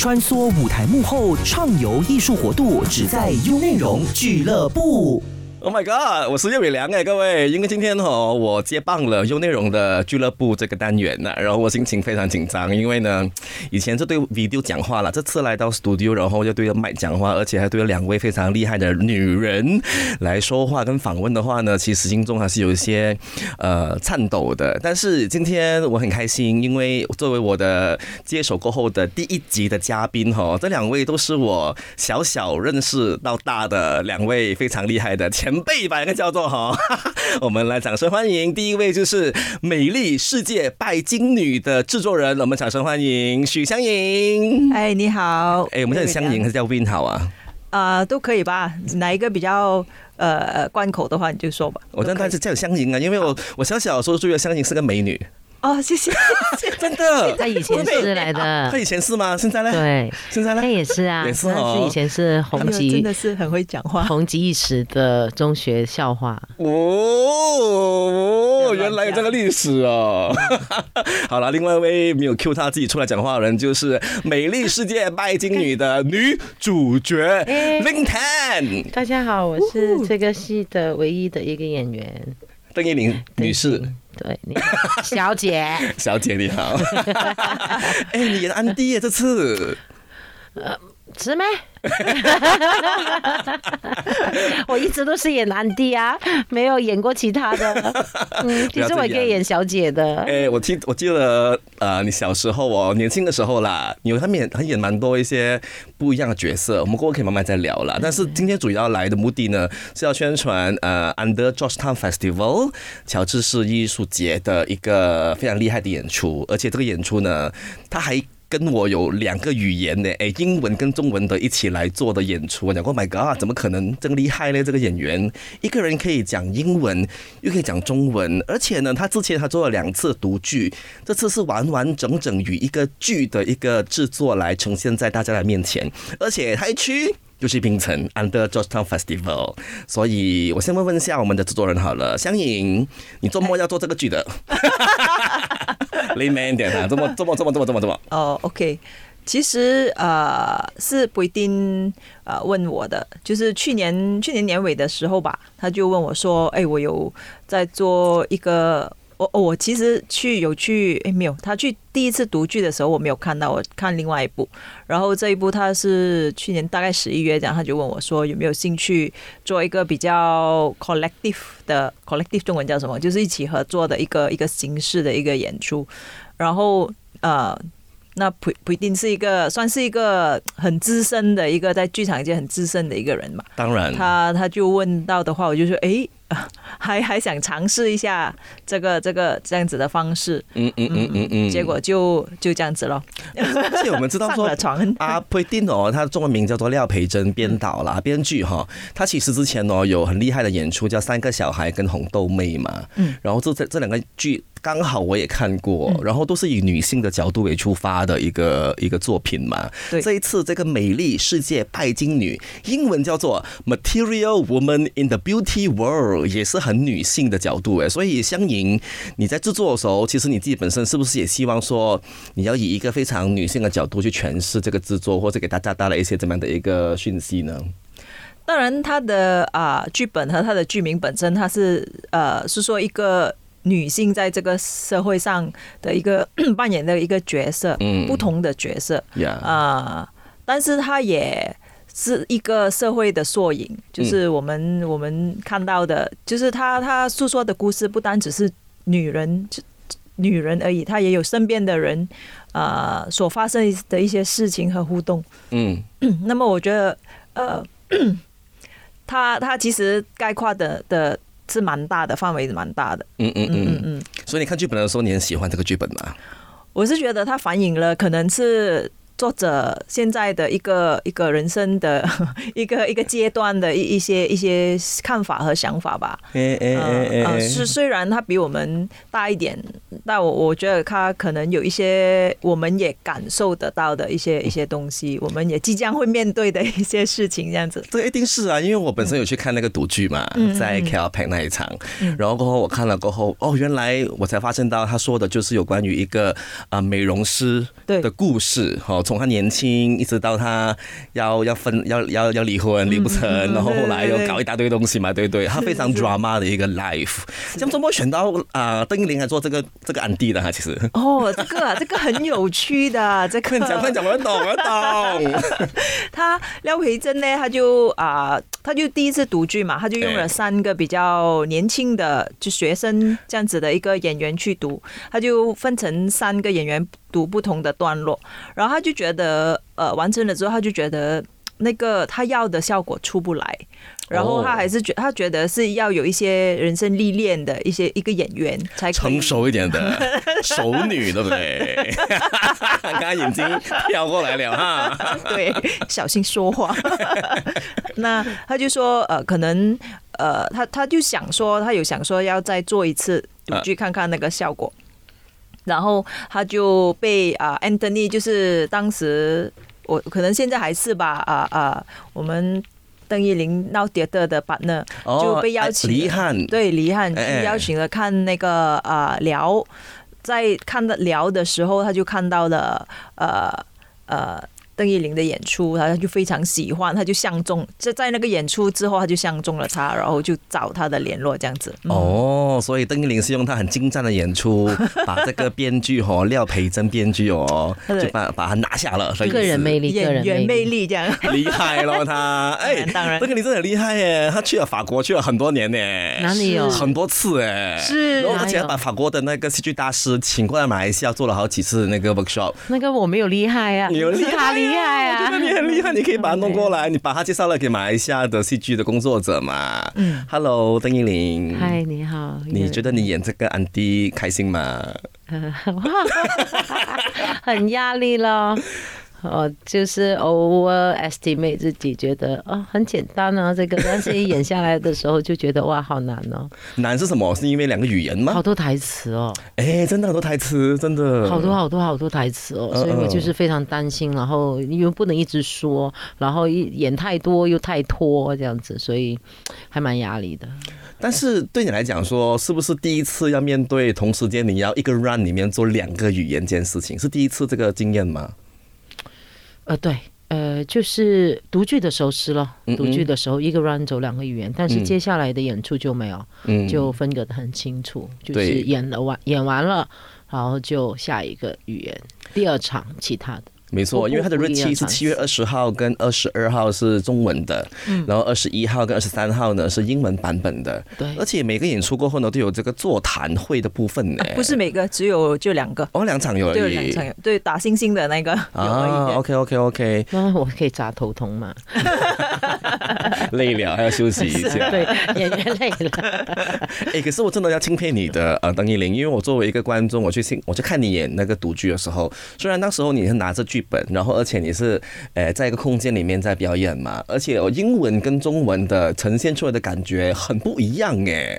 穿梭舞台幕后，畅游艺术活度，只在优内容俱乐部。Oh my god！我是叶伟良哎，各位，因为今天哈我接棒了优内容的俱乐部这个单元呢，然后我心情非常紧张，因为呢以前是对 video 讲话了，这次来到 studio，然后又对着麦讲话，而且还对着两位非常厉害的女人来说话跟访问的话呢，其实心中还是有一些呃颤抖的。但是今天我很开心，因为作为我的接手过后的第一集的嘉宾哈，这两位都是我小小认识到大的两位非常厉害的前。辈吧，应该叫做哈，我们来掌声欢迎第一位就是《美丽世界拜金女》的制作人，我们掌声欢迎许香莹。哎，你好。哎，我们叫你香莹还是叫 Win 好啊？啊，都可以吧，哪一个比较呃关口的话你就说吧。我但但是叫香莹啊，因为我我小小时候觉得香莹是个美女。哦，谢谢，真的，他以前是来的，他以前是吗？现在呢？对，现在呢？他也是啊，也是哦。是以前是红极，真的是很会讲话，红极一时的中学校话。哦，原来有这个历史哦。好了，另外一位没有 Q 他自己出来讲话的人，就是《美丽世界拜金女》的女主角 Lintan。大家好，我是这个戏的唯一的一个演员，邓依玲女士。对，小姐，小姐你好。哎，你演安迪耶这次，呃，是没？我一直都是演男帝啊，没有演过其他的。嗯，其实我可以演小姐的。哎，我记我记得呃，你小时候哦，年轻的时候啦，你他们演他演蛮多一些不一样的角色。我们过后可以慢慢再聊啦。但是今天主要来的目的呢，是要宣传呃，Under Georgetown Festival 乔治市艺术节的一个非常厉害的演出，而且这个演出呢，它还。跟我有两个语言的，哎，英文跟中文的一起来做的演出，我讲过，My God，怎么可能这么厉害呢？这个演员一个人可以讲英文，又可以讲中文，而且呢，他之前他做了两次独剧，这次是完完整整与一个剧的一个制作来呈现在大家的面前，而且还去。就是冰城 Under Georgetown Festival，所以我先问问一下我们的制作人好了，香颖，你周末要做这个剧的，man 点啊，这么这么这么这么这么这么。哦，OK，其实呃是不一定呃问我的，就是去年去年年尾的时候吧，他就问我说，哎，我有在做一个。我我其实去有去诶没有，他去第一次独剧的时候我没有看到，我看另外一部，然后这一部他是去年大概十一月这样，他就问我说有没有兴趣做一个比较 collective 的 collective 中文叫什么，就是一起合作的一个一个形式的一个演出，然后呃。那不不一定是一个，算是一个很资深的一个在剧场界很资深的一个人嘛。当然，他他就问到的话，我就说，哎，还还想尝试一下这个这个这样子的方式。嗯嗯嗯嗯嗯。结果就就这样子了。而且我们知道 说，啊，不一定哦，他的中文名叫做廖培珍，编导啦，编剧哈。他其实之前哦有很厉害的演出，叫《三个小孩》跟《红豆妹》嘛。嗯。然后这这这两个剧。刚好我也看过，然后都是以女性的角度为出发的一个一个作品嘛。对，这一次这个美丽世界拜金女，英文叫做 Material Woman in the Beauty World，也是很女性的角度哎。所以香莹，你在制作的时候，其实你自己本身是不是也希望说，你要以一个非常女性的角度去诠释这个制作，或者给大家带来一些怎么样的一个讯息呢？当然，它的啊剧本和它的剧名本身，它是呃是说一个。女性在这个社会上的一个 扮演的一个角色，不同的角色，啊，但是她也是一个社会的缩影，就是我们我们看到的，就是她她诉说的故事不单只是女人女人而已，她也有身边的人啊所发生的一些事情和互动。嗯，那么我觉得，呃，她她其实概括的的。是蛮大的，范围蛮大的。嗯嗯嗯嗯嗯。所以你看剧本的时候，你很喜欢这个剧本吗？我是觉得它反映了，可能是。作者现在的一个一个人生的 一个一个阶段的一一些一些看法和想法吧。哎哎哎哎，是虽然他比我们大一点，但我我觉得他可能有一些我们也感受得到的一些一些东西，我们也即将会面对的一些事情，这样子。这一定是啊，因为我本身有去看那个赌剧嘛，在 k l p a k 那一场，然后过后我看了过后，哦，原来我才发现到他说的就是有关于一个啊美容师的故事，哈。从他年轻一直到他要要分要要要离婚离不成，然后后来又搞一大堆东西嘛，对不对？他非常 drama 的一个 life。这样怎么选到啊邓依林来做这个这个安迪的哈？其实哦，这个啊，这个很有趣的，这个 快讲快讲，我懂我懂。他廖培珍呢，他就啊、他就第一次读剧嘛，他就用了哎三个比较年轻的就学生这样子的一个演员去读，他就分成三个演员读不同的段落，然后他就觉得呃完成了之后，他就觉得那个他要的效果出不来，然后他哦还是觉他觉得是要有一些人生历练的一些一个演员才成熟一点的 熟女，对不对？刚刚眼睛飘过来了哈。对，小心说话。那他就说，呃，可能，呃，他他就想说，他有想说要再做一次赌剧，看看那个效果。然后他就被啊、Anthony，就是当时我可能现在还是吧，啊、啊、我们邓依林闹迭的的 partner 就被邀请哦黎汉，对，黎汉去哎邀请了看那个呃聊，在看的聊的时候，他就看到了呃呃邓丽玲的演出，他就非常喜欢，他就相中，就在那个演出之后，他就相中了他，然后就找他的联络这样子。嗯。哦，所以邓丽玲是用她很精湛的演出，把这个编剧哦廖培珍编剧哦，就把把他拿下了，所以个人魅力，个演人员魅力。力这样。厉害咯他，哎，当然邓依林真的很厉害耶，他去了法国去了很多年呢，哪里有？很多次哎，是。然后而且把法国的那个戏剧大师请过来马来西亚做了好几次那个 workshop。那个我没有厉害啊，你有厉是他厉害啊我觉得！你很厉害，你可以把他弄过来，你把他介绍了给马来西亚的戏剧的工作者嘛。嗯，Hello，邓依林，嗨，你好，你觉得你演这个安迪开心吗？很压力咯。哦，就是偶尔 estimate 自己觉得哦很简单啊，这个，但是一演下来的时候就觉得哇好难哦，难是什么？是因为两个语言吗？好多台词哦，哎，真的好多台词，真的好多好多好多台词哦，嗯所以我嗯就是非常担心，然后又不能一直说，然后一演太多又太拖这样子，所以还蛮压力的。但是对你来讲说，是不是第一次要面对同时间你要一个 run 里面做两个语言这件事情，是第一次这个经验吗？呃，对，呃，就是独剧的时候是咯，嗯嗯读剧的时候一个 run 走两个语言，但是嗯。接下来的演出就没有，嗯，就分隔的很清楚，就是演了完演完了，然后就下一个语言，第二场其他的。没错，因为它的日期是七月二十号跟二十二号是中文的，然后二十一号跟二十三号呢是英文版本的。对而且每个演出过后呢，都有这个座谈会的部分呢。不是每个，只有就两个，哦，两场有而就已。两场有，对，打星星的那个啊。，OK OK OK，那我可以扎头痛嘛？累了还要休息一下。对，演员累了。哎，可是我真的要钦佩你的呃邓依玲，因为我作为一个观众，我去听我去看你演那个独剧的时候，虽然那时候你是拿着剧本，然后而且你是呃在一个空间里面在表演嘛，而且我英文跟中文的呈现出来的感觉很不一样哎，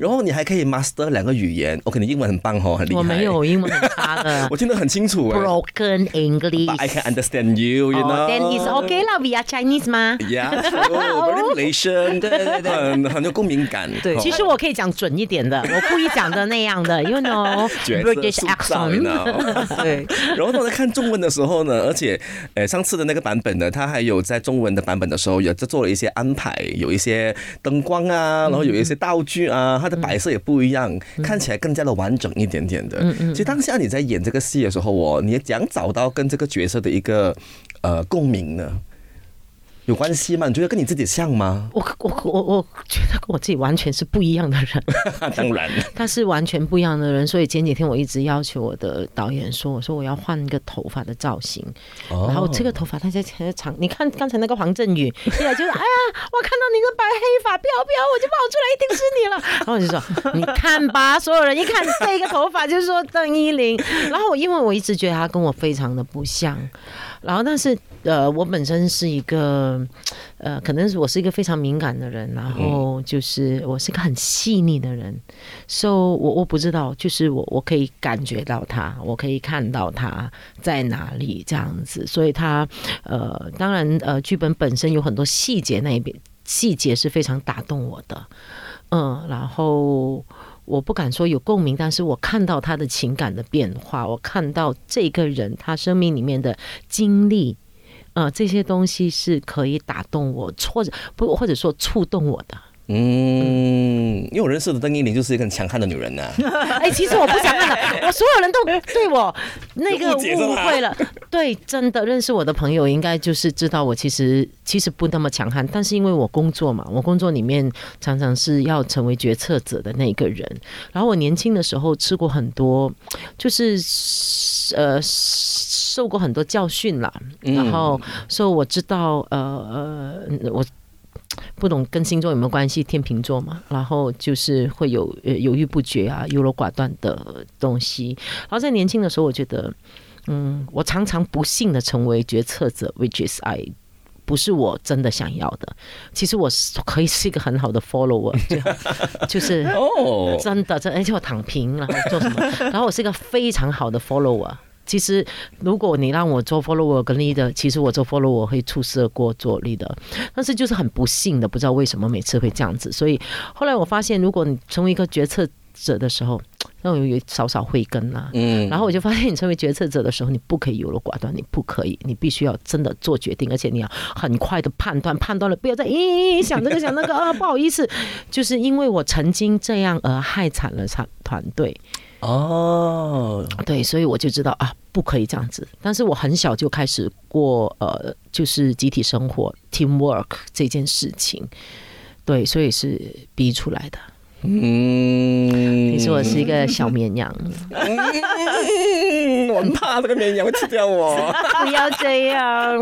然后你还可以 master 两个语言，OK，你英文很棒哦，很厉害。我没有，英文很差的 我听得很清楚哎。，broken English。But I can understand you, you 哦 know. then it's okay 啦，we are Chinese 吗？Yeah, true. Very Malaysian. 对对对很很有共鸣感。对哦其实我可以讲准一点的，我故意讲的那样的，you know British accent。know 对，然后当我在看中文的时候呢，而且，呃，上次的那个版本呢，它还有在中文的版本的时候，有在做了一些安排，有一些灯光啊，然后有一些道具啊，它的摆设也不一样，看起来更加的完整一点点的。其实当下你在演这个戏的时候，哦，你也想找到跟这个角色的一个呃共鸣呢？有关系吗？你觉得跟你自己像吗？我我我我觉得跟我自己完全是不一样的人，当然，他是完全不一样的人，所以前几天我一直要求我的导演说，我说我要换一个头发的造型，然后这个头发他在前长，你看刚才那个黄振宇，一来就是哎呀，我看到你个白黑发飘飘，我就跑出来，一定是你了。然后我就说，你看吧，所有人一看这个头发就说邓依林。然后我因为我一直觉得他跟我非常的不像，然后但是呃，我本身是一个呃，可能是我是一个非常敏感的人，然后就是我是个很细腻的人，so 我我不知道，就是我我可以感觉到他，我可以看到他在哪里这样子，所以他呃，当然呃，剧本本身有很多细节那一边细节是非常打动我的，嗯，然后。我不敢说有共鸣，但是我看到他的情感的变化，我看到这个人他生命里面的经历，呃，这些东西是可以打动我，或者不，或者说触动我的。嗯，因为我认识的邓依林就是一个很强悍的女人呐、哎，其实我不想看的，我所有人都对我那个误会了。对，真的认识我的朋友应该就是知道我其实其实不那么强悍，但是因为我工作嘛，我工作里面常常是要成为决策者的那个人。然后我年轻的时候吃过很多，就是呃受过很多教训啦，然后所以我知道呃呃我。不懂跟星座有没有关系？天秤座嘛，然后就是会有呃犹豫不决啊、优柔寡断的东西。然后在年轻的时候，我觉得，嗯，我常常不幸的成为决策者，which is I 不是我真的想要的。其实我是可以是一个很好的 follower，就是哦，真的，真而且我躺平，然后做什么？然后我是一个非常好的 follower。其实，如果你让我做 follower 跟 leader，其实我做 follower 我会出色过做 leader，但是就是很不幸的，不知道为什么每次会这样子。所以后来我发现，如果你成为一个决策者的时候，那我有少少慧根啊。嗯，然后我就发现，你成为决策者的时候，你不可以优柔寡断，你不可以，你必须要真的做决定，而且你要很快的判断，判断了不要再咦想这个想那个啊，不好意思，就是因为我曾经这样而害惨了团团队。哦，对，所以我就知道啊，不可以这样子。但是我很小就开始过呃，就是集体生活 （teamwork） 这件事情，对，所以是逼出来的。嗯，你说我是一个小绵羊，嗯，我很怕这个绵羊会吃掉我。不要这样。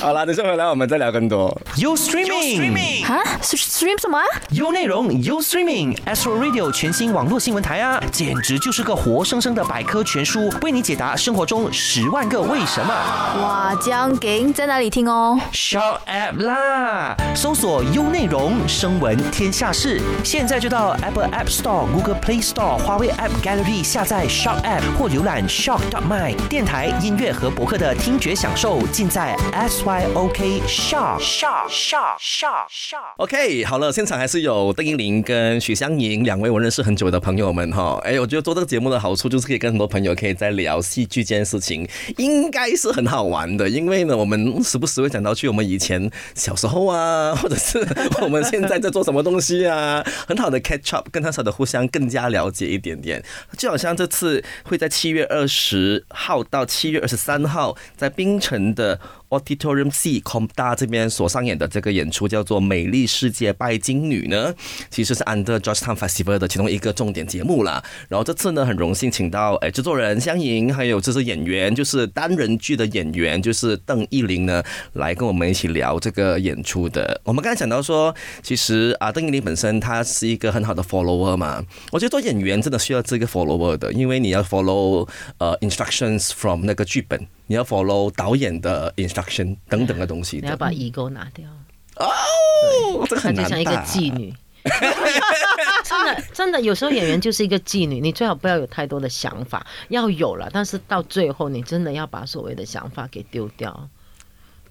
好了，等下回来我们再聊更多。You streaming，哈？stream 什么？You 内容 You streaming，Astro Radio 全新网络新闻台啊，简直就是个活生生的百科全书，为你解答生活中十万个为什么。哇，这样劲，在哪里听哦？Shout App 啦，搜索优内容，声闻天下事。现在就到 Apple App Store、Google Play Store、华为 App Gallery 下载 Shock App 或浏览 Shock My 电台、音乐和博客的听觉享受，尽在 SYOK Shock Shock Shock Shock Shock。OK，好了，现场还是有邓英玲跟许香莹两位我认识很久的朋友们哈。哎，我觉得做这个节目的好处就是可以跟很多朋友可以在聊戏剧这件事情，应该是很好玩的。因为呢，我们时不时会讲到去我们以前小时候啊，或者是我们现在在做什么东西啊，很好的 catch up，跟他的互相更加了解一点点。就好像这次会在七月二十号到七月二十三号在冰城的 Auditorium C Com 大这边所上演的这个演出叫做《美丽世界拜金女》呢，其实是 Under Georgetown Festival 的其中一个重点节目啦。然后这次呢，很荣幸请到哎制作人香莹，还有这是演员，就是单人剧的演员，就是邓艺玲呢，来跟我们一起聊这个演出的。我们刚才讲到说，其实啊，邓艺玲本身她是一个很好的 follower 嘛，我觉得做演员真的需要这个 follower 的，因为你要 follow 呃 instructions from 那个剧本。你要 follow 导演的 instruction 等等的东西的。你要把 ego 拿掉，哦，这很难就像一个妓女。真的，真的，有时候演员就是一个妓女，你最好不要有太多的想法，要有了，但是到最后，你真的要把所谓的想法给丢掉。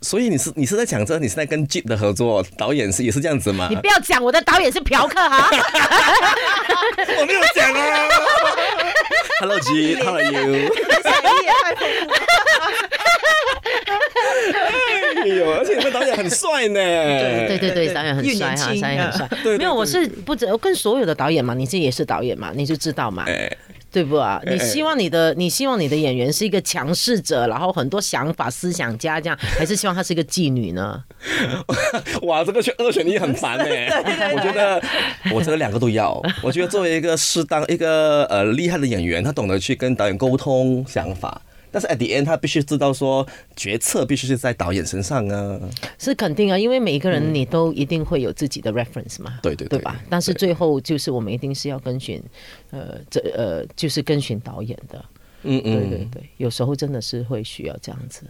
所以你是你是在讲这，你是在跟 Jeep 的合作，导演是也是这样子吗你？不要讲我的导演是嫖客哈，我没有讲啊。Hello Jeep，How are you？哎呦，而且你们导演很帅呢。对对对对，导演很又帅哈，导演很帅。对对没有，我对是不止跟所有的导演嘛，你自己也是导演嘛，你就知道嘛，哎，对不啊？哎你希望你的你希望你的演员是一个强势者，然后很多想法、思想家这样，还是希望她是一个妓女呢？哇，这个选二选一很烦呢。我觉得我这两个都要。我觉得作为一个适当一个呃厉害的演员，他懂得去跟导演沟通想法。但是 at the end，他必须知道说决策必须是在导演身上啊。是肯定啊，因为每一个人你都一定会有自己的 reference 嘛，对对对对吧？但是最后就是我们一定是要跟循，呃，这呃就是跟循导演的，嗯对对对，有时候真的是会需要这样子。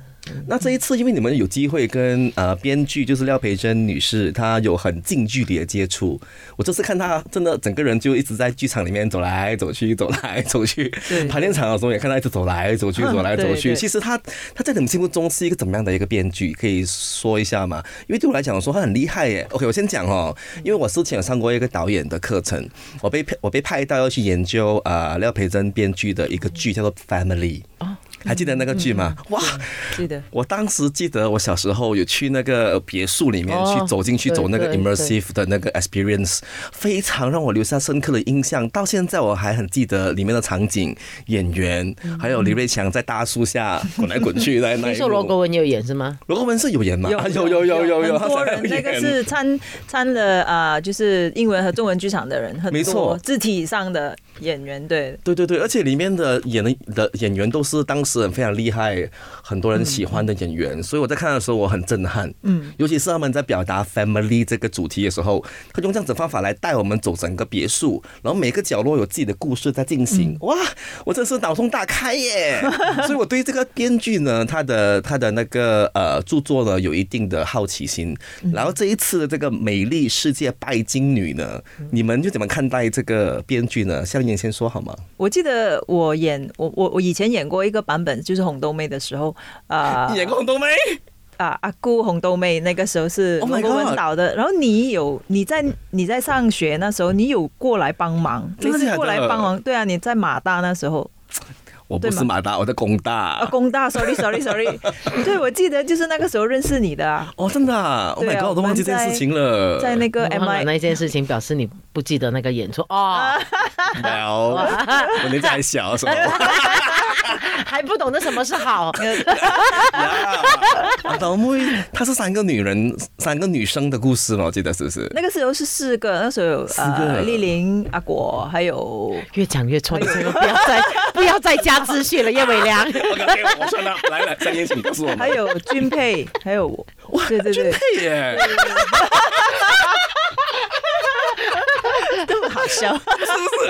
那这一次，因为你们有机会跟呃编剧就是廖培珍女士，她有很近距离的接触。我这次看她真的整个人就一直在剧场里面走来走去，走来走去对。排练场的时候也看她一直走来走去，走来走去。其实她她在你们心目中是一个怎么样的一个编剧？可以说一下吗？因为对我来讲说她很厉害耶。OK，我先讲哦，因为我之前有上过一个导演的课程，我被我被派到要去研究呃廖培珍编剧的一个剧叫做《Family》。还记得那个剧吗？哇！记得我当时记得，我小时候有去那个别墅里面哦去走进去走那个 immersive 的那个 experience，非常让我留下深刻的印象。到现在我还很记得里面的场景、演员，还有李瑞强在大树下滚来滚去在那听。说罗国文也有演是吗？罗国文是有演吗？啊有有有有有，很多人他那个是参参了啊，就是英文和中文剧场的人，很没错多字体上的演员，对，对对对，而且里面的演的的演员都是当时很非常厉害，很多人喜欢的演员，所以我在看的时候我很震撼。嗯，尤其是他们在表达 family 这个主题的时候，他用这样子方法来带我们走整个别墅，然后每个角落有自己的故事在进行。哇，我真是脑洞大开耶！所以我对这个编剧呢，他的他的那个呃著作呢，有一定的好奇心。然后这一次的这个美丽世界拜金女呢，你们就怎么看待这个编剧呢？向妍先说好吗？我记得我演我我我以前演过一个版本，就是红豆妹的时候，啊、演过红豆妹，啊阿姑红豆妹那个时候是 Oh 罗国文 God 导的，然后你有你在你在上学那时候，你有过来帮忙，真的假的？你是过来帮忙，对啊，你在马大那时候我不是马大，我在工大。啊，工大，sorry sorry sorry，对我记得就是那个时候认识你的啊，哦，真的啊！Oh my 啊 god，我都忘记这件事情了。在那个 MI 那件事情，表示你不记得那个演出哦，Well，我年纪还小的时候。还不懂得什么是好。呀老妹，她是三个女人，三个女生的故事嘛，我记得是不是？那个时候是四个，那时候有四个呃丽玲、阿果，还有越讲越错，不要再 不要再加资讯了，叶伟良。OK 我算了，来来，三言请告诉我们。还有君佩，还有我，对对对，对耶，这么好笑。是不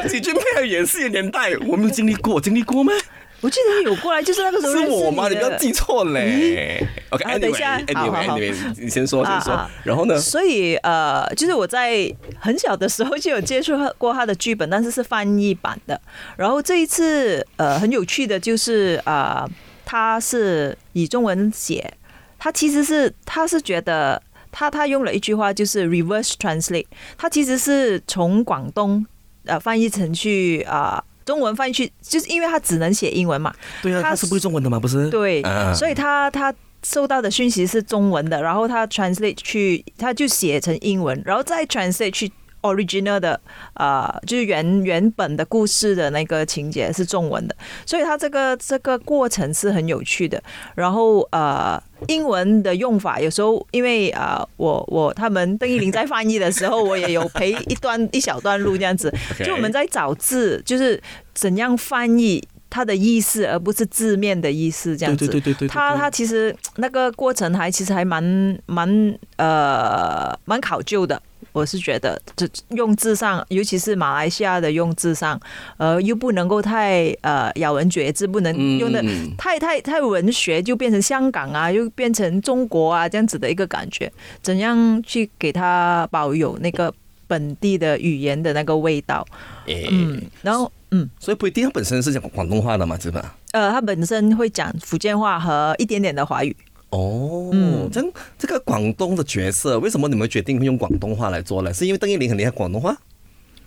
是？李俊佩还有演戏的年代，我没有经历过，经历过吗？我记得有过来，就是那个时候是我吗？你不要记错嘞。OK，等一下你先说，先说。然后呢？所以呃，就是我在很小的时候就有接触过他的剧本，但是是翻译版的。然后这一次呃很有趣的就是啊、呃，他是以中文写，他其实是他是觉得他他用了一句话就是 reverse translate，他其实是从广东呃翻译成去啊。中文翻译去，就是因为他只能写英文嘛，对啊，他他是不会中文的嘛？不是？对，啊所以他他收到的讯息是中文的，然后他 translate 去，他就写成英文，然后再 translate 去 original 的啊、呃就是原原本的故事的那个情节是中文的，所以它这个这个过程是很有趣的。然后呃，英文的用法有时候因为啊、呃我我他们邓一玲在翻译的时候，我也有陪一段一小段路这样子就我们在找字，就是怎样翻译。它的意思，而不是字面的意思，这样子。对对对对对对他他其实那个过程还其实还蛮蛮呃蛮考究的。我是觉得，这用字上，尤其是马来西亚的用字上，呃，又不能够太呃咬文嚼字，不能用的嗯太太太文学，就变成香港啊，又变成中国啊这样子的一个感觉。怎样去给它保有那个本地的语言的那个味道？诶嗯，然后嗯所以不一定他本身是讲广东话的嘛，是吧？呃，他本身会讲福建话和一点点的华语。哦，嗯这样这个广东的角色，为什么你们决定用广东话来做呢？是因为邓一玲很厉害广东话？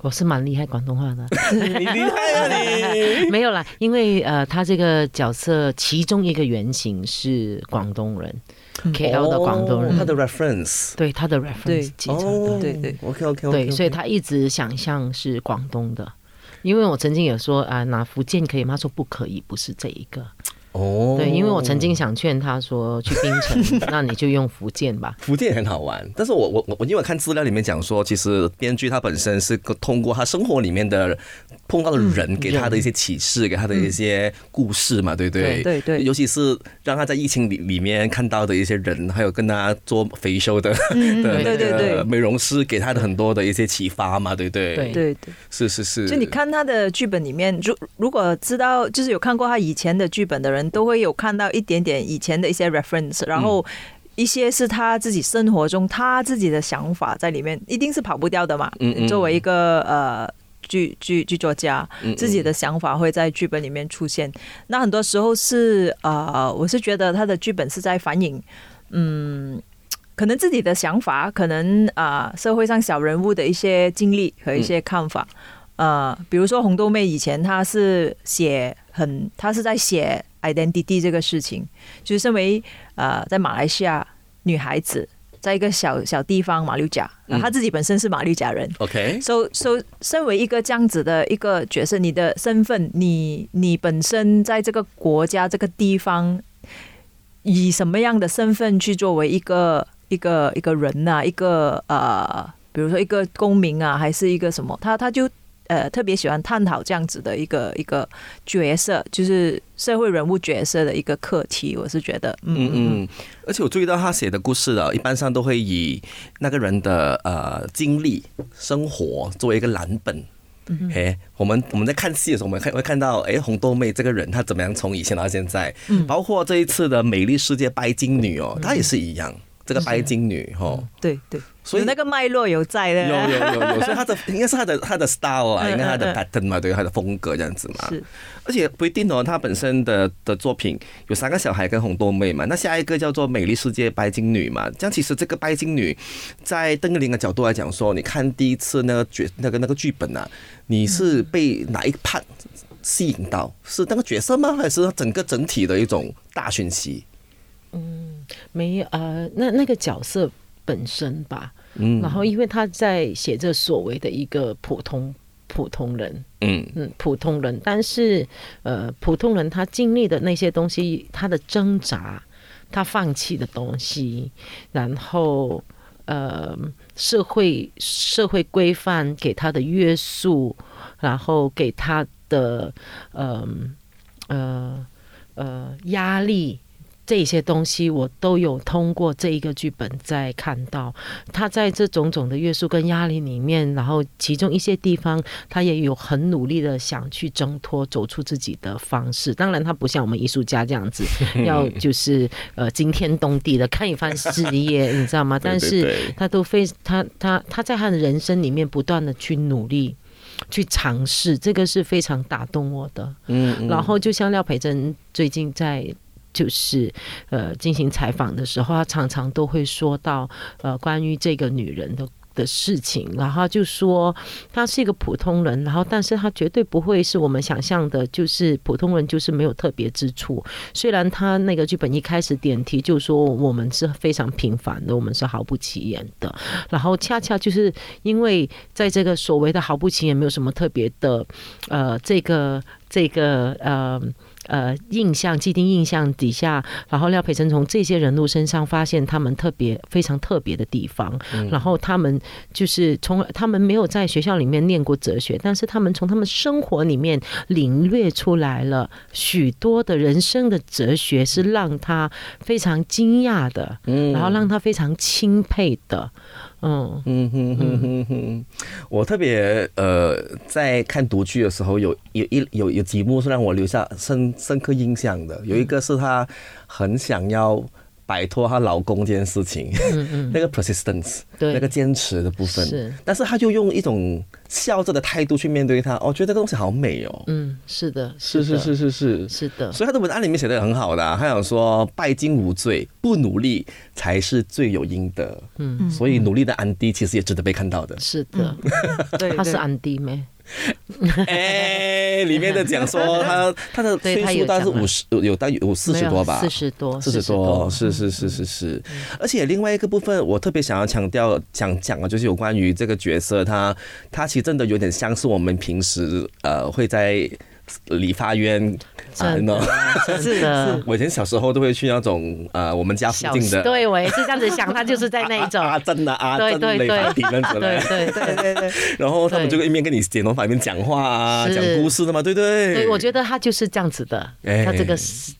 我是蛮厉害广东话的，你厉害啊你！没有啦，因为呃，他这个角色其中一个原型是广东人，KL 的广东人，哦他的 reference。对他的 reference 继承的。哦，对对，OK OK OK，对，所以他一直想象是广东的。因为我曾经有说啊，拿福建可以吗？他说不可以，不是这一个。哦，对，因为我曾经想劝他说去槟城，那你就用福建吧。福建很好玩，但是我我我我因为看资料里面讲说，其实编剧他本身是通过他生活里面的碰到的人，给他的一些启示，给他的一些故事嘛，对不对？对对尤其是让他在疫情里里面看到的一些人，还有跟他做肥修的 的那对对美容师，给他的很多的一些启发嘛，对不对？对对对。是是是。就你看他的剧本里面，如如果知道就是有看过他以前的剧本的人，人都会有看到一点点以前的一些 reference，然后一些是他自己生活中他自己的想法在里面，一定是跑不掉的嘛。嗯嗯作为一个呃剧剧剧作家，嗯自己的想法会在剧本里面出现。那很多时候是呃，我是觉得他的剧本是在反映，嗯。可能自己的想法，可能啊、呃社会上小人物的一些经历和一些看法，呃，比如说红豆妹以前她是写很，她是在写 identity 这个事情，就是身为呃在马来西亚女孩子，在一个小小地方马六甲，嗯。她自己本身是马六甲人，OK，so so 身为一个这样子的一个角色，你的身份，你你本身在这个国家这个地方，以什么样的身份去作为一个一个一个人呐、一个呃，比如说一个公民啊，还是一个什么？他他就呃特别喜欢探讨这样子的一个一个角色，就是社会人物角色的一个课题。我是觉得，嗯嗯而且我注意到他写的故事啊，一般上都会以那个人的呃经历、生活作为一个蓝本。哎，我们我们在看戏的时候，我们看会看到，哎，红豆妹这个人她怎么样从以前到现在，包括这一次的美丽世界拜金女哦，她也是一样，这个拜金女哦，对对，所以那个脉络有在的，有有有有，所以他的 应该是他的他的 style 啊，嗯应该他的嗯 pattern 嘛，对，他的风格这样子嘛。是而且不一定哦，他本身的的作品有三个小孩跟红豆妹嘛，那下一个叫做美丽世界拜金女嘛。这样其实这个拜金女，在邓丽玲的角度来讲说，你看第一次那个角那个那个剧本啊，你是被哪一 part 吸引到？是那个角色吗？还是整个整体的一种大讯息？嗯没有呃，那那个角色本身吧，嗯。然后因为他在写着所谓的一个普通普通人，嗯。嗯，普通人，但是呃，普通人他经历的那些东西，他的挣扎，他放弃的东西，然后呃，社会社会规范给他的约束，然后给他的呃呃呃压力。这些东西我都有通过这一个剧本在看到，他在这种种的约束跟压力里面，然后其中一些地方他也有很努力的想去挣脱，走出自己的方式。当然，他不像我们艺术家这样子，要就是呃惊天动地的看一番事业，你知道吗？但是他都非他他他在他的人生里面不断的去努力。去尝试，这个是非常打动我的。嗯嗯然后就像廖培珍最近在就是呃进行采访的时候，他常常都会说到呃关于这个女人的。的事情，然后就说她是一个普通人，然后但是她绝对不会是我们想象的，就是普通人就是没有特别之处。虽然他那个剧本一开始点题就说我们是非常平凡的，我们是毫不起眼的，然后恰恰就是因为在这个所谓的毫不起眼，没有什么特别的，呃，这个这个呃。呃，印象既定印象底下，然后廖培成从这些人物身上发现他们特别非常特别的地方，然后他们就是从他们没有在学校里面念过哲学，但是他们从他们生活里面领略出来了许多的人生的哲学，是让他非常惊讶的，然后让他非常钦佩的，嗯。嗯哼哼哼哼，我特别呃，在看独剧的时候，有有一有有几幕是让我留下深深刻印象的。有一个是他很想要摆脱她老公这件事情，那个 persistence，对。那个坚持的部分，是。但是她就用一种笑着的态度去面对它，我觉得这个东西好美哦。嗯，是的，是是的。是是是。是的，所以他的文案里面写的很好的啊、他想说拜金无罪，不努力才是罪有应得。嗯，所以努力的安迪其实也值得被看到的。是的，对，他是安迪咩？哎，里面的讲说他 他的岁数大概是五十，有大有四十多吧，四十多，四十多，是是是是是。而且另外一个部分，我特别想要强调想讲的，就是有关于这个角色，他他其实真的有点像是我们平时呃会在理发院啊，真的那种真的。我以前小时候都会去那种呃我们家附近的，对，我也是这样子想，他就是在那一种，啊真的啊，对真的那样子对。对对 然后他们对就一面跟你剪头发，一面讲话啊，是讲故事的嘛，对不对？对，我觉得他就是这样子的，哎他这个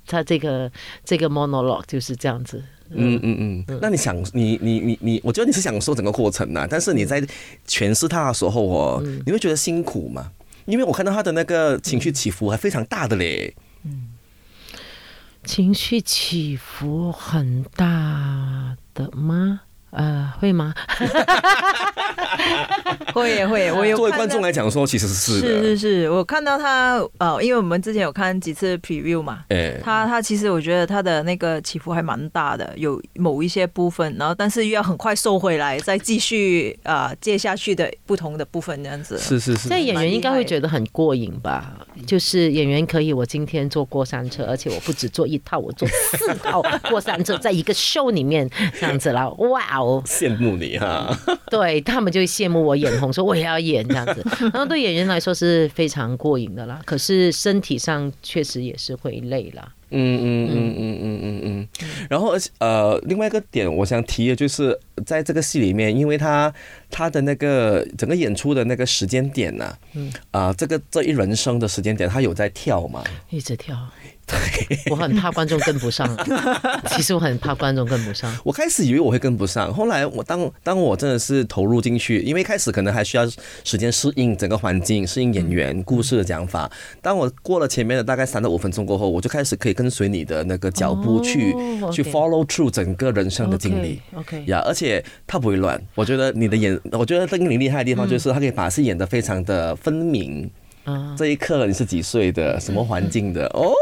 他这个这个 monologue 就是这样子。嗯嗯嗯，那你想，你你你你，我觉得你是享受整个过程呐、但是你在诠释它的时候哦，嗯你会觉得辛苦吗？因为我看到他的那个情绪起伏还非常大的嘞。情绪起伏很大的吗？呃，会吗？会耶会耶，我有作为观众来讲说，其实是是。是是，我看到他呃，因为我们之前有看几次 preview 嘛，哎，他他其实我觉得他的那个起伏还蛮大的，有某一些部分，然后但是又要很快收回来，再继续啊、呃接下去的不同的部分这样子。是是是这，演员应该会觉得很过瘾吧？就是演员可以，我今天坐过山车，而且我不止坐一套，我坐四套过山车，在一个 show 里面这样子啦，哇哦！羡慕你哈。对他们就会羡慕我眼红，说我也要演这样子。然后对演员来说是非常过瘾的啦，可是身体上确实也是会累啦。嗯嗯嗯嗯嗯嗯嗯。然后而且呃，另外一个点我想提的就是，在这个戏里面，因为他他的那个整个演出的那个时间点呢、啊，这个这一人生的时间点，他有在跳嘛？一直跳，我很怕观众跟不上。其实我很怕观众跟不上。我开始以为我会跟不上，后来我当当我真的是投入进去，因为一开始可能还需要时间适应整个环境、适应演员、故事的讲法。当我过了前面的大概三到五分钟过后，我就开始可以跟随你的那个脚步去、哦去 follow through 整个人生的经历。OK，呀而且他不会乱。我觉得你的演，我觉得邓丽厉害的地方就是他可以把戏演得非常的分明。啊，这一刻你是几岁的，什么环境的？哦，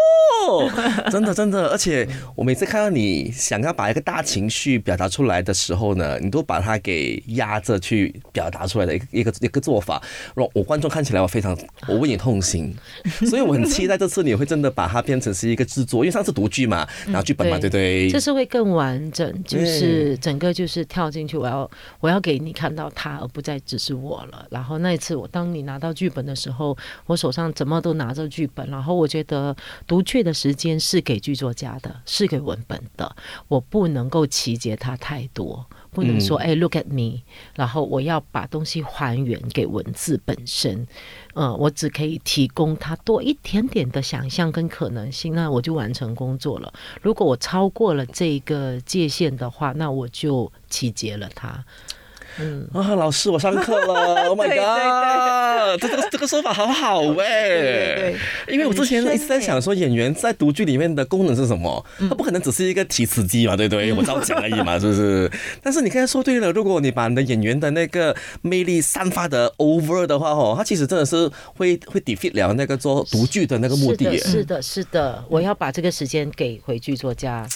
真的真的，而且我每次看到你想要把一个大情绪表达出来的时候呢，你都把它给压着去表达出来的一个一个一个做法，让我观众看起来我非常我为你痛心，所以我很期待这次你会真的把它变成是一个制作，因为上次读剧嘛，然后剧本嘛，对。不对？这是会更完整，就是整个就是跳进去，我要我要给你看到他，而不再只是我了。然后那一次我当你拿到剧本的时候，我手上怎么都拿着剧本，然后我觉得读剧的时间是给剧作家的，是给文本的，我不能够集结它太多。不能说哎、l o o k at me，然后我要把东西还原给文字本身，嗯，我只可以提供它多一点点的想象跟可能性，那我就完成工作了。如果我超过了这个界限的话，那我就集结了它。啊，老师，我上课了！Oh my 对对 god，这个这个说法好好 哎、对因为我之前很深一直在想说，演员在独剧里面的功能是什么？他不可能只是一个提词机嘛，对不对？我照讲而已嘛，是不是？但是你刚才说对了，如果你把你的演员的那个魅力散发的 over 的话，哦，他其实真的是会会 defeat 了那个做独剧的那个目的耶。是的，是的，是的，我要把这个时间给回剧作家。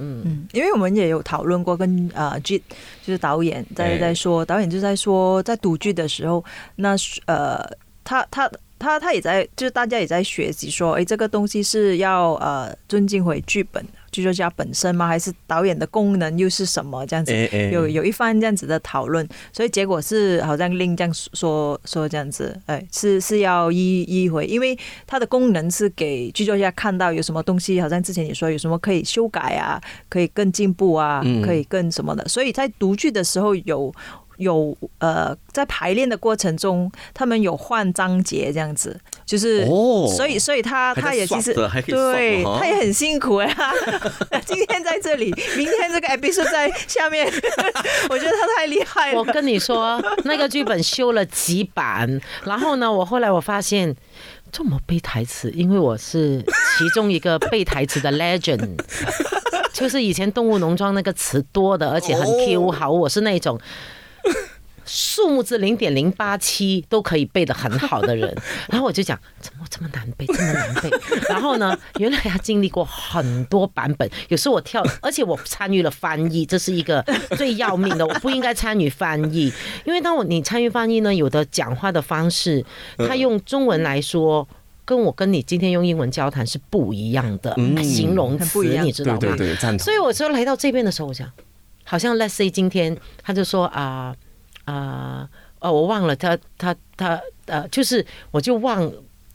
嗯。嗯，因为我们也有讨论过跟，呃剧就是导演在哎。在说，导演就在说，在读剧的时候，那呃，他他他他也在，就是大家也在学习说，哎，这个东西是要呃尊敬回剧本剧作家本身吗？还是导演的功能又是什么？这样子有有一番这样子的讨论，所以结果是好像令这样说说这样子，哎，是是要一一回，因为它的功能是给剧作家看到有什么东西，好像之前你说有什么可以修改啊，可以更进步啊，嗯可以更什么的，所以在读剧的时候有。有呃，在排练的过程中，他们有换章节这样子，就是，哦所以所以他他也其实对他也很辛苦呀。今天在这里，明天这个 episode 在下面，我觉得他太厉害了。我跟你说，那个剧本修了几版，然后呢，我后来我发现。这么背台词，因为我是其中一个背台词的 legend，就是以前动物农庄那个词多的，而且很 Q 好，我是那种数目字零点零八七都可以背得很好的人，然后我就讲怎么这么难背，这么难背。然后呢，原来他经历过很多版本，有时候我跳，而且我参与了翻译，这是一个最要命的，我不应该参与翻译，因为当我你参与翻译呢，有的讲话的方式，他用中文来说。跟我跟你今天用英文交谈是不一样的、形容词你知道吗？对对对，赞同所。以我说来到这边的时候，我想，好像 Let's say 今天他就说啊啊哦，我忘了他他他呃，就是我就忘。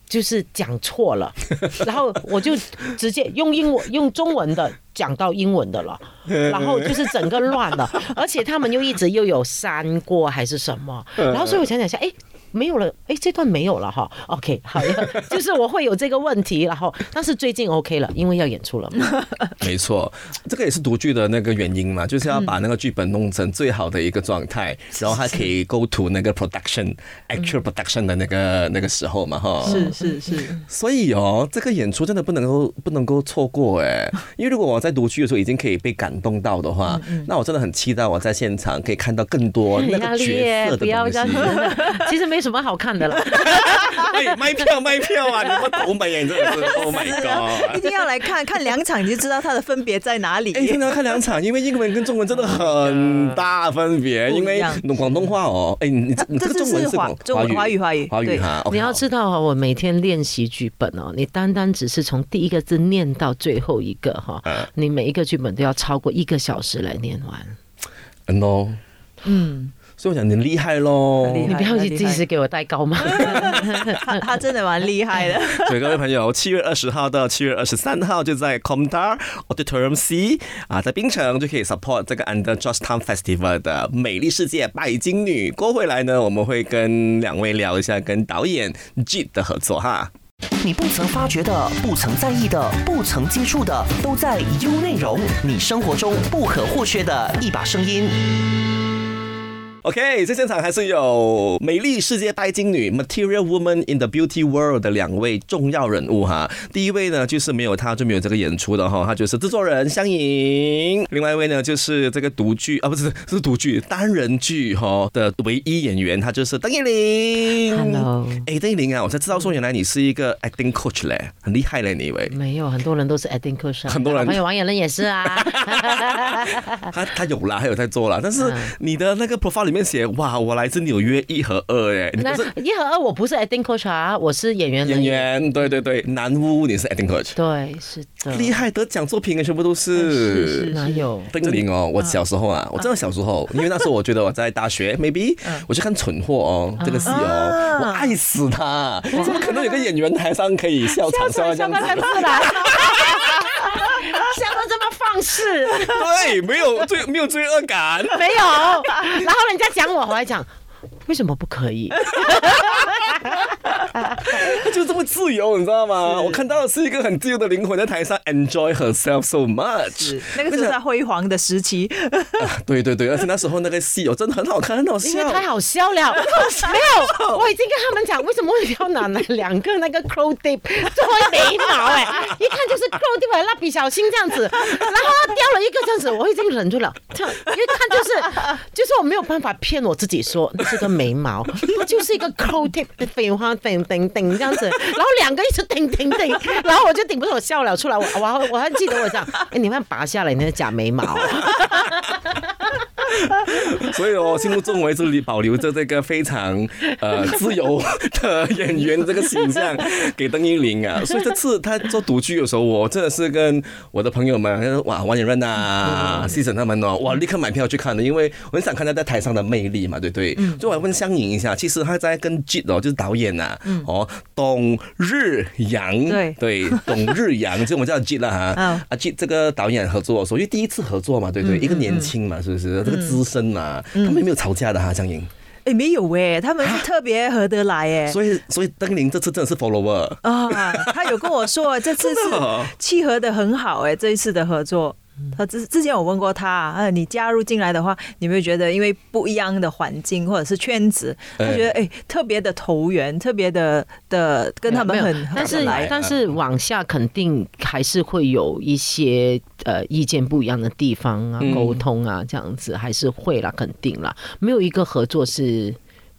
就是讲错了，然后我就直接用英文用中文的讲到英文的了，然后就是整个乱了，而且他们又一直又有删过还是什么，然后所以我想想一下，哎，没有了，哎，这段没有了哈。OK，好，就是我会有这个问题，然后但是最近 OK 了，因为要演出了嘛。没错，这个也是独剧的那个原因嘛，就是要把那个剧本弄成最好的一个状态，然后还可以 go to 那个 production actual production 的那个那个时候嘛，哈。是是是，所以哦，这个演出真的不能够不能够错过哎，因为如果我在读剧的时候已经可以被感动到的话，那我真的很期待我在现场可以看到更多那个角色的东西。其实没什么好看的了。哎，卖票卖票啊！你们欧美演真的是，Oh my god！一定要来看看两场，你就知道它的分别在哪里。哎，一定要看两场，因为英文跟中文真的很大分别。因为广东话哦，哎，你你这个中文是华华语华语华语哈。你要知道啊，我每天练习剧本哦，你单单只是从第一个字念到最后一个哈，你每一个剧本都要超过一个小时来念完。No，嗯。所以我讲你厉害喽，你不要一直给我带高吗？他他真的蛮厉害的。所以各位朋友，七月二十号到七月二十三号就在 Comtar Auditorium C 啊，在槟城就可以 support 这个 Under Just Town Festival 的美丽世界拜金女。过回来呢，我们会跟两位聊一下跟导演 G 的合作哈。你不曾发觉的、不曾在意的、不曾接触的，都在 U 内容。你生活中不可或缺的一把声音。OK，在现场还是有美丽世界拜金女 Material Woman in the Beauty World 的两位重要人物哈。第一位呢，就是没有她就没有这个演出的哈，她就是制作人香颖。另外一位呢，就是这个独剧啊，不是是独剧单人剧哈的唯一演员，她就是邓丽玲。Hello，哎，邓丽玲啊，我才知道说原来你是一个 acting coach 嘞，很厉害嘞，你以为？没有，很多人都是 acting coach，很多人，还有王彦伦也是啊。他他有啦，还有在做啦，但是你的那个 profile 里。面写哇，我来自纽约一和二哎，那一和二我不是 acting coach 啊，我是演员。演员，对对对，南屋你是 acting coach，对，是的，厉害得奖作品全部都是。是哪有？邓玲哦，我小时候啊，我真的小时候，因为那时候我觉得我在大学，maybe 我去看《蠢货》哦，这个戏哦，我爱死他，怎么可能有个演员台上可以笑场笑到这样子？笑得这么放肆，对，没有罪，没有罪恶感，没有。然后人家讲我，我还讲。为什么不可以？他 就这么自由，你知道吗？我看到的是一个很自由的灵魂在台上，enjoy herself so much。那个是在辉煌的时期。对对对，而且那时候那个戏哦，真的很好看，很好笑。因为太好笑了，没有，我已经跟他们讲，为什么会要拿那两个那个 crow dip 作为眉毛？哎，一看就是 crow dip 蜡笔小新这样子，然后掉了一个这样子，我已经忍住了。这样一看就是，就是我没有办法骗我自己说这个。眉毛，它就是一个 coat tip 的废话，顶顶顶这样子，然后两个一直顶顶顶，然后我就顶不住，我笑了出来，我我我还记得我这样，哎，你们拔下来你的假眉毛。所以我心目中我一直保留着这个非常呃自由的演员这个形象给邓英玲啊。所以这次他做独居的时候，我真的是跟我的朋友们，哇，王演润呐、西城他们哦，哇，立刻买票去看的，因为我很想看他在台上的魅力嘛，对不对？所以我问香颖一下，其实他在跟 J 哦，就是导演呐，哦，董日阳，对对，董日阳，就我们叫 J 了哈，啊 J 这个导演合作，所以第一次合作嘛，对不对？一个年轻嘛，是不是？这个。资深啊，他们没有吵架的哈，江莹。哎，没有哎，他们是特别合得来哎。所以，所以邓玲这次真的是 follower 啊，他有跟我说这次是 契合的很好哎，这一次的合作。他之之前我问过他，啊，你加入进来的话，你会觉得因为不一样的环境或者是圈子，他觉得哎特别的投缘，特别的的跟他们很但是但是往下肯定还是会有一些呃意见不一样的地方啊，沟通啊这样子还是会啦，肯定啦，没有一个合作是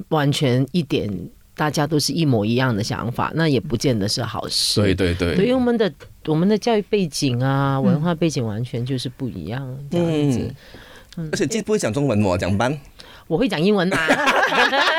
完全一点。大家都是一模一样的想法，那也不见得是好事。对对对，对于我们的我们的教育背景啊，文化背景完全就是不一样这样子。而且既不会讲中文我讲班，我会讲英文啊。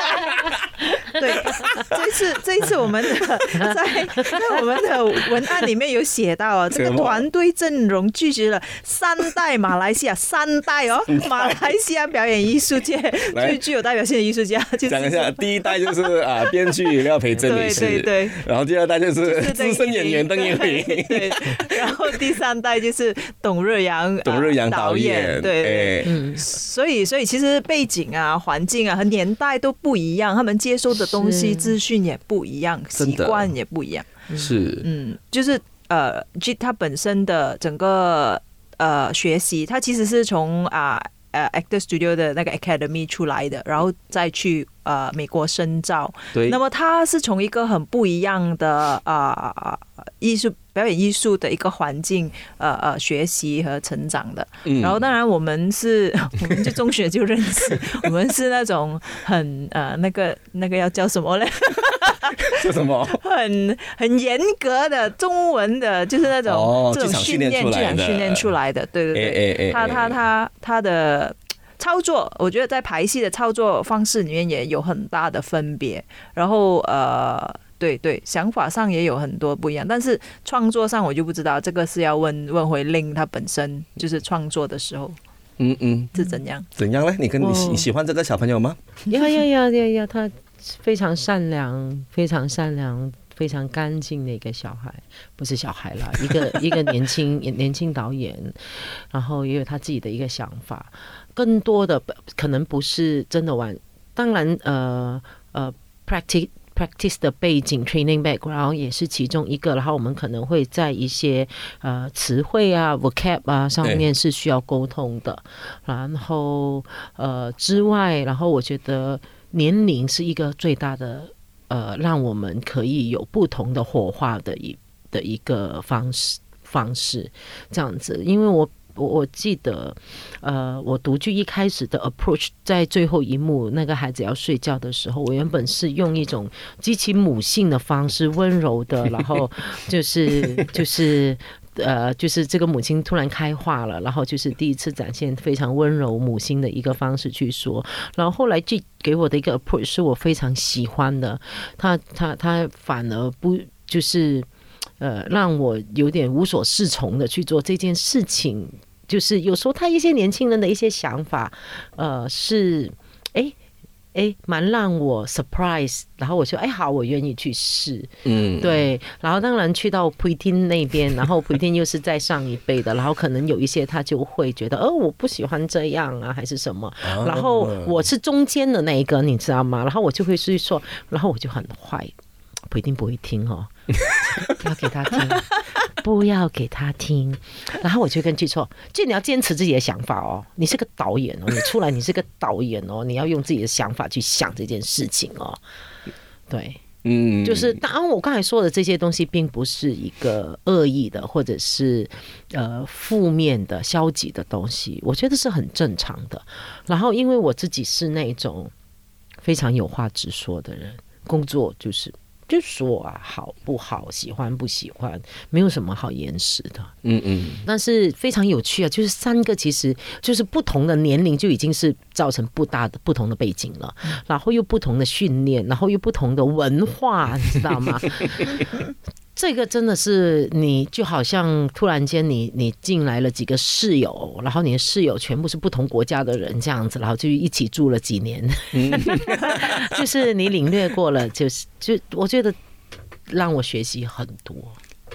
对，这次这一次我们的 在在我们的文案里面有写到啊，这个团队阵容聚集了三代马来西亚 三代哦，马来西亚表演艺术界最具有代表性的艺术家。讲一下，第一代就是啊，编剧廖培珍女士，对对，然后第二代就是资深演员邓英玲，对，然后第三代就是董瑞阳，董瑞阳导演，对，嗯，所以所以其实背景啊、环境啊和年代都不一样，他们接收的。东西是资讯也不一样，习惯也不一样。是，嗯，就是呃，G 它本身的整个呃学习，它其实是从啊呃 Actor Studio 的那个 Academy 出来的，然后再去呃美国深造。对那，么他是从一个很不一样的啊、艺术表演艺术的一个环境呃呃学习和成长的。嗯然后当然我们是，我们就中学就认识，我们是那种很呃那个那个要叫什么嘞？是什么？很很严格的中文的，就是那种、哦这种训练训练、剧出来的场训练出来的，对对对，哎哎哎他他哎他他的操作，我觉得在排戏的操作方式里面也有很大的分别，然后呃。对对，想法上也有很多不一样，但是创作上我就不知道，这个是要问问回令他本身就是创作的时候嗯嗯，是怎样。怎样呢？你跟你喜哦喜欢这个小朋友吗？呀呀呀呀呀，他非常善良，非常善良，非常干净的一个小孩，不是小孩啦，一个一个年轻年轻导演，然后也有他自己的一个想法，更多的可能不是真的玩，当然呃呃 practice。practice 的背景 training background 也是其中一个，然后我们可能会在一些呃词汇啊 vocab 啊上面是需要沟通的，然后呃之外，然后我觉得年龄是一个最大的呃，让我们可以有不同的火花的一的一个方式方式，这样子，因为我。我我记得，呃，我独剧一开始的 approach，在最后一幕那个孩子要睡觉的时候，我原本是用一种极其母性的方式，温柔的，然后就是 就是呃，就是这个母亲突然开化了，然后就是第一次展现非常温柔母亲的一个方式去说，然后后来这给我的一个 approach 是我非常喜欢的，他他他反而不就是呃让我有点无所适从的去做这件事情，就是有时候他一些年轻人的一些想法，呃是诶。诶，蛮让我 surprise，然后我说，哎，好，我愿意去试。嗯，对，然后当然去到普听那边，然后普听又是在上一辈的，然后可能有一些他就会觉得，哦，我不喜欢这样啊，还是什么。然后我是中间的那一个，你知道吗？然后我就会去说，然后我就很坏，普汀不会听哦，不要给他听，不要给他听。然后我就跟剧说，就你要坚持自己的想法哦，你是个导演哦，你出来你是个导演哦，你要用自己的想法去想这件事情哦。对，嗯，就是当然我刚才说的这些东西，并不是一个恶意的，或者是呃负面的、消极的东西，我觉得是很正常的。然后，因为我自己是那种非常有话直说的人，工作就是就说啊，好不好，喜欢不喜欢，没有什么好延时的。嗯嗯，但是非常有趣啊，就是三个其实就是不同的年龄就已经是造成不大的不同的背景了，然后又不同的训练，然后又不同的文化，你知道吗？这个真的是你就好像突然间你你进来了几个室友，然后你的室友全部是不同国家的人这样子，然后就一起住了几年，就是你领略过了，就是就我觉得让我学习很多。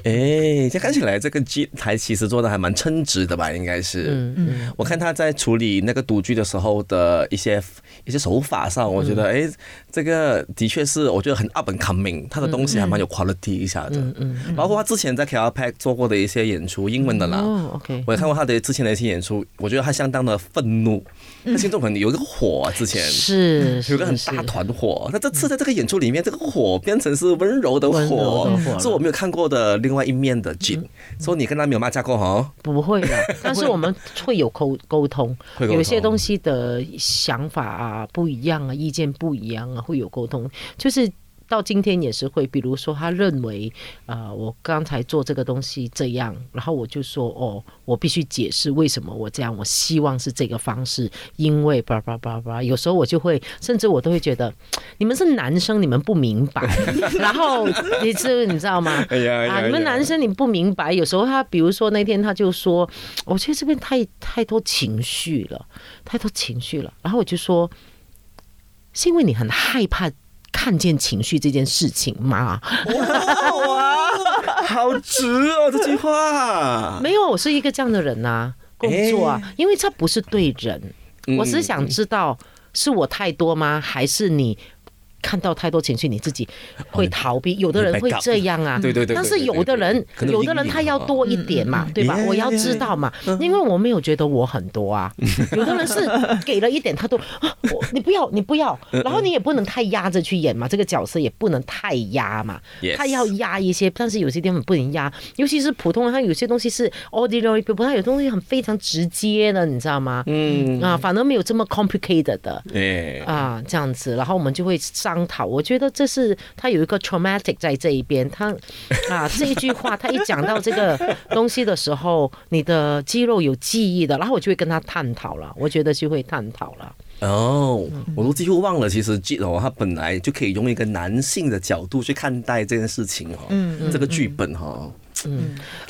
哎，这看起来这个剧台其实做的还蛮称职的吧？应该是，嗯嗯，我看他在处理那个独居的时候的一些一些手法上，我觉得哎、这个的确是我觉得很 up and coming，他的东西还蛮有 quality 一下的。嗯嗯包括他之前在 KL Pack 做过的一些演出，英文的啦。哦，OK，我也看过他的之前的一些演出，我觉得他相当的愤怒，他心中可能有一个火、啊，之前。是有一个很大团火，那这次在这个演出里面，这个火变成是温柔的火是我没有看过的另外一面的景。说你跟他没有骂架过哈？不会的，但是我们会有沟沟通，会沟通。有一些东西的想法啊不一样啊，意见不一样啊，会有沟通，就是。到今天也是会，比如说他认为，呃，我刚才做这个东西这样，然后我就说，哦，我必须解释为什么我这样，我希望是这个方式，因为叭叭叭叭，有时候我就会，甚至我都会觉得，你们是男生，你们不明白，然后你是你知道吗？哎呀啊，你们男生你不明白，有时候他比如说那天他就说，我觉得这边太太多情绪了，太多情绪了。然后我就说，是因为你很害怕看见情绪这件事情吗？哇，好直哦，这句话。没有，我是一个这样的人呐、工作啊，因为这不是对人，嗯我只是想知道是我太多吗？还是你看到太多情绪，你自己会逃避。有的人会这样啊，对对对对但是有的人有的人他要多一点嘛，对吧？我要知道嘛，因为我没有觉得我很多啊。有的人是给了一点，他都啊，我 你不要，你不要，然后你也不能太压着去演嘛，这个角色也不能太压嘛他要压一些，但是有些地方不能压，尤其是普通人，他有些东西是 ordinary people，他有东西很非常直接的，你知道吗？嗯啊，反而没有这么 complicated 的。哎，啊，这样子，然后我们就会商讨。我觉得这是他有一个 traumatic 在这一边，他 啊这一句话，他一讲到这个东西的时候，你的肌肉有记忆的，然后我就会跟他探讨了。我觉得就会探讨了。哦，我都几乎忘了，其实 G 哦，他本来就可以用一个男性的角度去看待这件事情哦，嗯，这个剧本哈，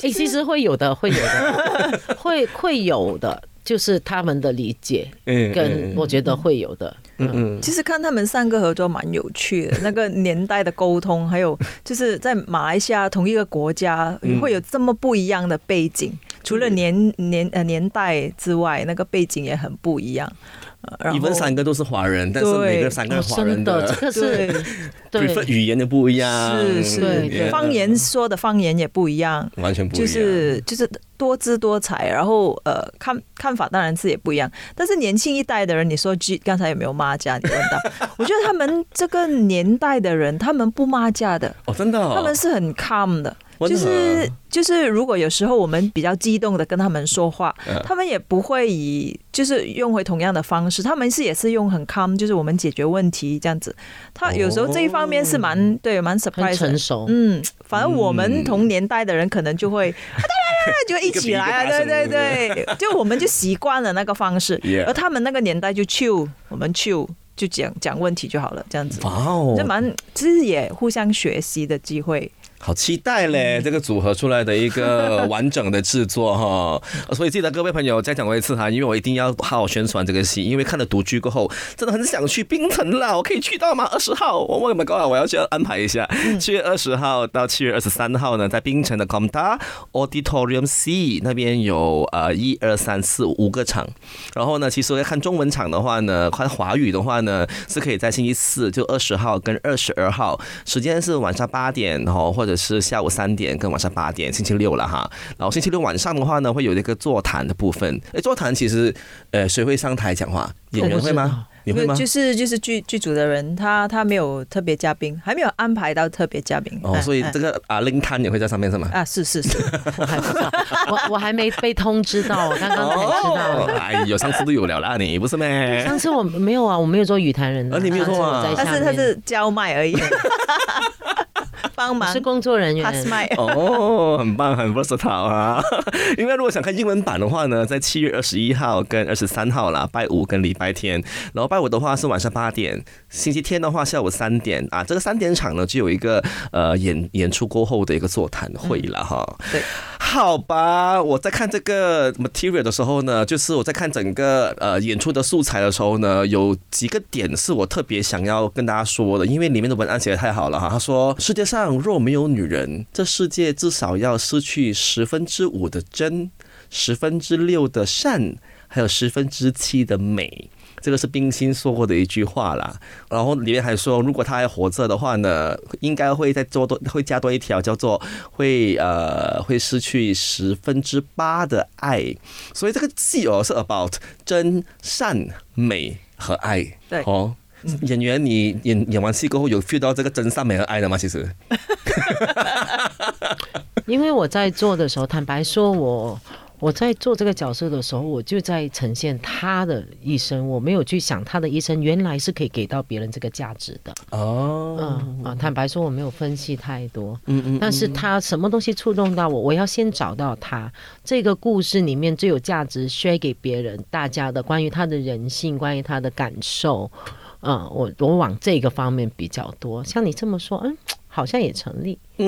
诶，其实会有的，会有的，会会有的，就是他们的理解，嗯跟我觉得会有的。嗯，其实看他们三个合作蛮有趣的，那个年代的沟通，还有就是在马来西亚同一个国家会有这么不一样的背景，除了年年呃年代之外，那个背景也很不一样。你们三个都是华人，但是对每个三个是华人真的，这个对是对语言的不一样，是是对对方言说的方言也不一样。完全不一样，就是就是多姿多彩，然后呃看看法当然是也不一样，但是年轻一代的人，你说 G 刚才有没有骂架？你问到，我觉得他们这个年代的人，他们不骂架的，哦，真的哦，他们是很 calm 的。就是就是，如果有时候我们比较激动的跟他们说话，嗯。他们也不会以就是用回同样的方式，他们是也是用很 calm，就是我们解决问题这样子。他有时候这一方面是蛮对蛮 surprise 成熟。嗯，反正我们同年代的人可能就会。啊就一起来啊，对对对，就我们就习惯了那个方式。而他们那个年代就 chill，我们 chill 就讲讲问题就好了，这样子，哇哦。就，蛮其实也互相学习的机会。好期待嘞！这个组合出来的一个 完整的制作哈，所以记得各位朋友再讲过一次哈，因为我一定要好好宣传这个戏，因为看了独居过后，真的很想去冰城啦！我可以去到吗？二十号，我我们高我要去安排一下，七月二十号到七月二十三号呢，在冰城的 Comta Auditorium C 那边有呃一二三四五个场，然后呢，其实要看中文场的话呢，看华语的话呢，是可以在星期四就二十号跟二十二号，时间是晚上八点哦，或者是下午三点跟晚上八点，星期六了哈。然后星期六晚上的话呢，会有一个座谈的部分。哎，座谈其实呃，谁会上台讲话？演员会吗？你会吗？就是就是剧剧组的人，他他没有特别嘉宾，还没有安排到特别嘉宾。哦，哎所以哎这个啊，林摊也会在上面是吗？啊是是是，我还不知道，我我还没被通知到，我刚刚才知道。哎呦，上次都有聊了啦，你不是咩？上次我没有啊，我没有做语坛人的。啊你没有做啊但上次我在下面是他是叫卖而已，帮忙是工作人员。哦，很棒，很 versatile 啊！因为如果想看英文版的话呢，在七月二十一号跟二十三号啦，拜五跟礼拜天。然后拜五的话是晚上八点，星期天的话下午三点啊。这个三点场呢，就有一个呃演演出过后的一个座谈会了哈。对，好吧，我在看这个 material 的时候呢，就是我在看整个呃演出的素材的时候呢，有几个点是我特别想要跟大家说的，因为里面的文案写的太好了哈。他说，世界上若没有女人，这世界至少要失去十分之五的真，十分之六的善，还有十分之七的美。这个是冰心说过的一句话啦，然后里面还说，如果他还活着的话呢，应该会再做多，会加多一条，叫做会呃会失去十分之八的爱，所以这个戏哦是 about 真善美和爱，对哦。演员，你演演完戏过后有 feel 到这个真善美和爱的吗？其实，因为我在做的时候，坦白说我。我在做这个角色的时候，我就在呈现他的一生，我没有去想他的一生原来是可以给到别人这个价值的。哦，嗯啊，坦白说我没有分析太多，嗯嗯，但是他什么东西触动到我，我要先找到他这个故事里面最有价值 share 给别人大家的关于他的人性，关于他的感受，嗯，我我往这个方面比较多。像你这么说，嗯，好像也成立。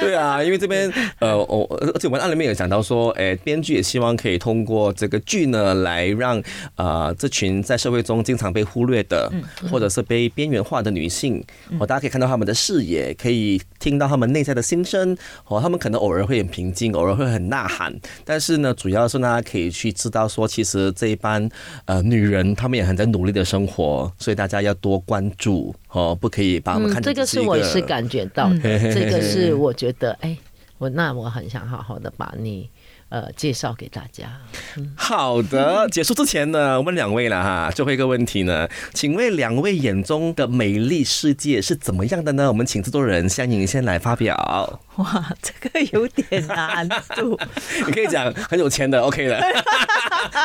对啊，因为这边呃，我而且我们案里面有讲到说，诶，编剧也希望可以通过这个剧呢，来让呃这群在社会中经常被忽略的，或者是被边缘化的女性，哦，大家可以看到他们的视野，可以听到他们内在的心声，哦，他们可能偶尔会很平静，偶尔会很呐喊，但是呢，主要是大家可以去知道说，其实这一班呃女人，她们也很在努力的生活，所以大家要多关注哦，不可以把他们看嗯这个是我也是感觉到的，嗯这个是我觉得，哎，我那我很想好好的把你呃介绍给大家。好的，结束之前呢，我问两位了哈，最后一个问题呢，请问两位眼中的美丽世界是怎么样的呢？我们请制作人香莹先来发表。哇，这个有点难度。你可以讲很有钱的，OK 的，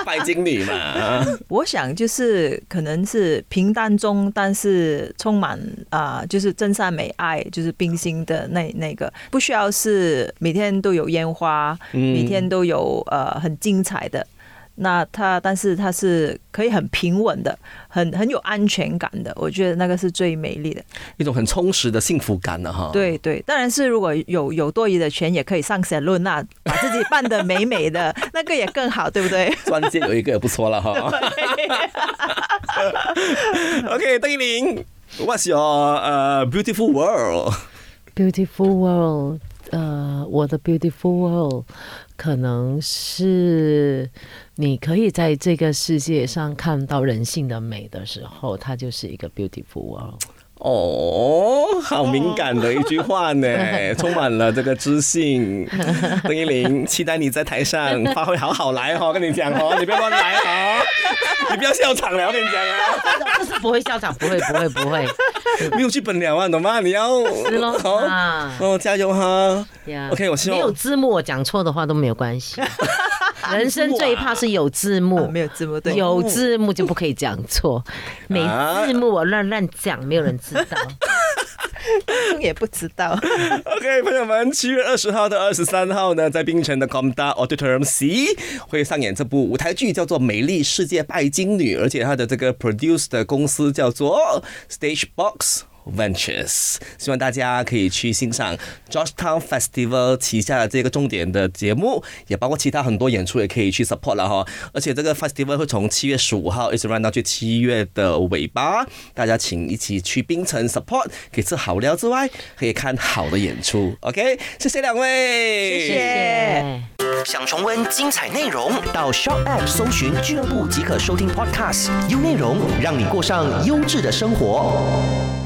拜金女嘛。我想就是可能是平淡中，但是充满啊、就是真善美爱，就是冰心的那那个，不需要是每天都有烟花，每天都有呃很精彩的。那它，但是它是可以很平稳的，很很有安全感的。我觉得那个是最美丽的。一种很充实的幸福感的哈。，对对，当然是如果有有多余的钱，也可以上写论，那把自己扮的美美的，那个也更好，对不对？钻戒有一个也不错了哈。OK，邓依林，What's your 呃 beautiful world？Beautiful world，呃，我的 beautiful world 可能是你可以在这个世界上看到人性的美的时候，它就是一个 beautiful world。哦，好敏感的一句话呢，充满了这个知性。邓依林，期待你在台上发挥好好来哈，跟你讲哦，你不要乱来哦，你不要笑场了，我跟你讲啊，这是不会笑场，不会，不会，不会，没有剧本了啊，懂吗？你要是咯好啊哦，加油哈。呀 OK，我希望没有字幕，我讲错的话都没有关系。人生最怕是有字幕，啊没有字幕对有字幕就不可以讲错，没字幕我乱乱讲，没有人知道。也不知道。OK，朋友们，七月二十号到二十三号呢，在槟城的 Comda Auditorium C 会上演这部舞台剧，叫做《美丽世界拜金女》，而且它的这个 produce 的公司叫做 Stage Box。Ventures，希望大家可以去欣赏 Georgetown Festival 旗下的这个重点的节目，也包括其他很多演出，也可以去 support 了哈。而且这个 festival 会从七月十五号一直 run 到去七月的尾巴，大家请一起去冰城 support，可以吃好料之外，可以看好的演出。OK，谢谢两位，谢谢。想重温精彩内容，到 Shop App 搜寻俱乐部即可收听 Podcast，优内容让你过上优质的生活。